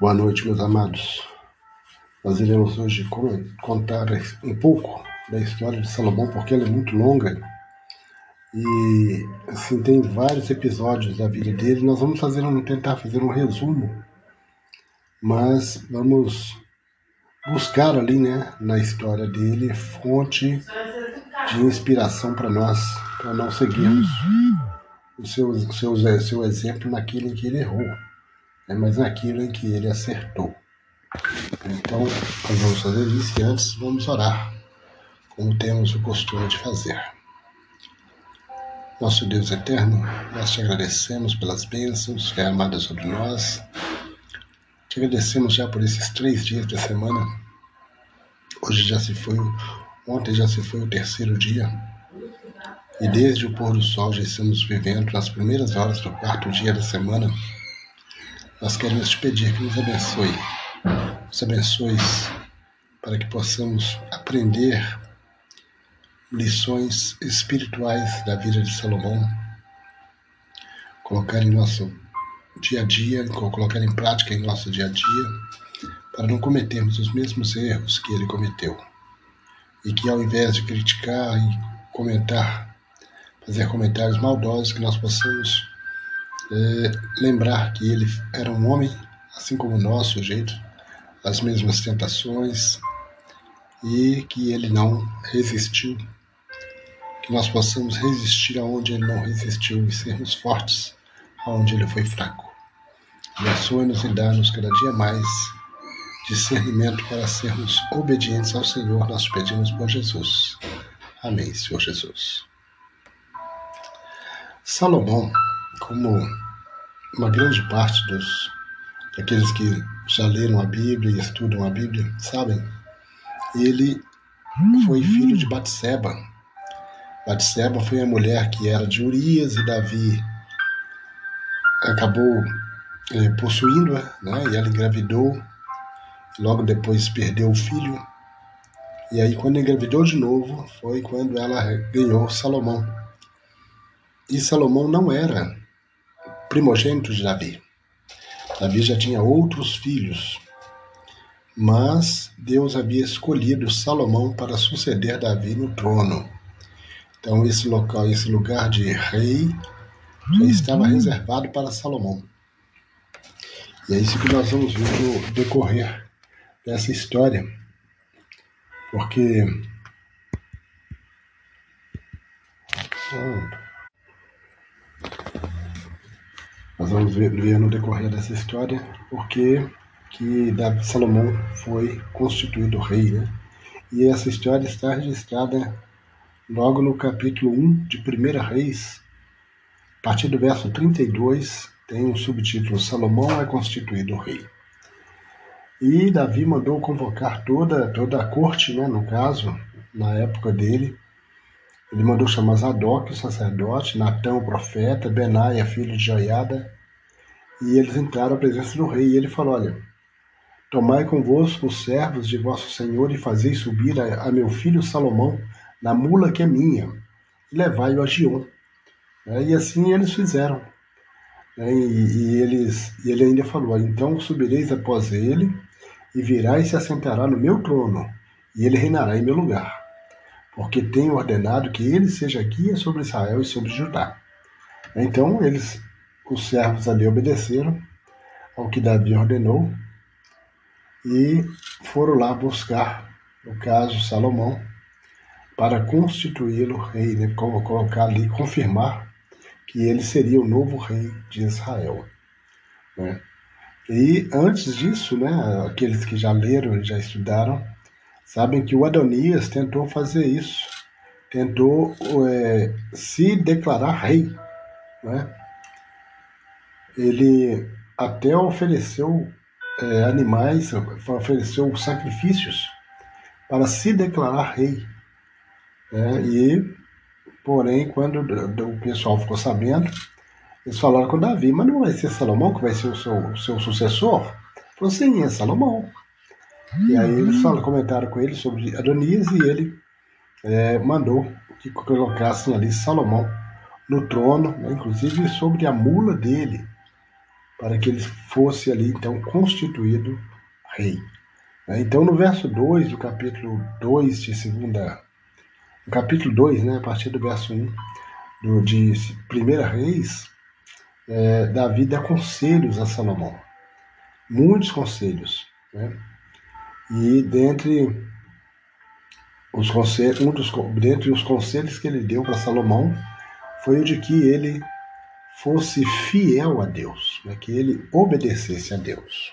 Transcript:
Boa noite, meus amados. Nós iremos hoje contar um pouco da história de Salomão, porque ela é muito longa e assim tem vários episódios da vida dele. Nós vamos fazer um, tentar fazer um resumo, mas vamos buscar ali, né, na história dele, fonte de inspiração para nós, para nós seguirmos o seu, o seu, o seu exemplo naquilo em que ele errou né, mas naquilo em que ele acertou. Então, nós vamos fazer isso e antes vamos orar, como temos o costume de fazer. Nosso Deus eterno, nós te agradecemos pelas bênçãos que é sobre nós. Te agradecemos já por esses três dias da semana. Hoje já se foi, ontem já se foi o terceiro dia. E desde o pôr do sol já estamos vivendo nas primeiras horas do quarto dia da semana nós queremos te pedir que nos abençoe, nos abençoe para que possamos aprender lições espirituais da vida de Salomão, colocar em nosso dia a dia, colocar em prática em nosso dia a dia, para não cometermos os mesmos erros que ele cometeu. E que ao invés de criticar e comentar, fazer comentários maldosos, que nós possamos é, lembrar que ele era um homem, assim como nós, sujeito às mesmas tentações, e que ele não resistiu. Que nós possamos resistir aonde ele não resistiu e sermos fortes aonde ele foi fraco. Abençoe-nos e dá-nos cada dia mais discernimento para sermos obedientes ao Senhor, nós pedimos por Jesus. Amém, Senhor Jesus. Salomão como uma grande parte dos daqueles que já leram a Bíblia e estudam a Bíblia sabem, ele foi filho de Batseba. Batseba foi a mulher que era de Urias e Davi acabou é, possuindo-a, né? E ela engravidou. Logo depois perdeu o filho. E aí quando engravidou de novo foi quando ela ganhou Salomão. E Salomão não era primogênito de Davi. Davi já tinha outros filhos, mas Deus havia escolhido Salomão para suceder Davi no trono. Então esse local, esse lugar de rei já estava reservado para Salomão. E é isso que nós vamos ver no decorrer dessa história. Porque Nós vamos ver, ver no decorrer dessa história porque que Davi Salomão foi constituído rei, né? E essa história está registrada logo no capítulo 1 de 1 Reis, a partir do verso 32, tem um subtítulo Salomão é constituído rei. E Davi mandou convocar toda, toda a corte, né, no caso, na época dele, ele mandou chamar Zadok, o sacerdote, Natão, o profeta, Benaia, filho de Joiada, e eles entraram à presença do rei. E ele falou: Olha, tomai convosco os servos de vosso senhor e fazei subir a, a meu filho Salomão na mula que é minha, e levai-o a Gion. É, e assim eles fizeram. É, e, e, eles, e ele ainda falou: Então subireis após ele, e virá e se assentará no meu trono, e ele reinará em meu lugar porque tenho ordenado que ele seja guia sobre Israel e sobre Judá. Então eles, os servos ali obedeceram ao que Davi ordenou e foram lá buscar, no caso Salomão, para constituí-lo rei, né? colocar ali, confirmar que ele seria o novo rei de Israel. Né? E antes disso, né, aqueles que já leram e já estudaram, sabem que o Adonias tentou fazer isso, tentou é, se declarar rei. Né? Ele até ofereceu é, animais, ofereceu sacrifícios para se declarar rei. É, e, porém, quando o pessoal ficou sabendo, eles falaram com Davi, mas não vai ser Salomão que vai ser o seu, o seu sucessor? Falou, sim, é Salomão. E aí eles falam, comentaram com ele sobre Adonias e ele é, mandou que colocassem ali Salomão no trono, né, inclusive sobre a mula dele. para que ele fosse ali então constituído rei. Né? Então, no verso 2 do capítulo 2 de segunda, no capítulo 2, né, a partir do verso 1 do, de 1 Reis, é, Davi dá conselhos a Salomão. Muitos conselhos. Né? E dentre os conselhos, um dos, dentre os conselhos que ele deu para Salomão foi o de que ele fosse fiel a Deus, né? que ele obedecesse a Deus.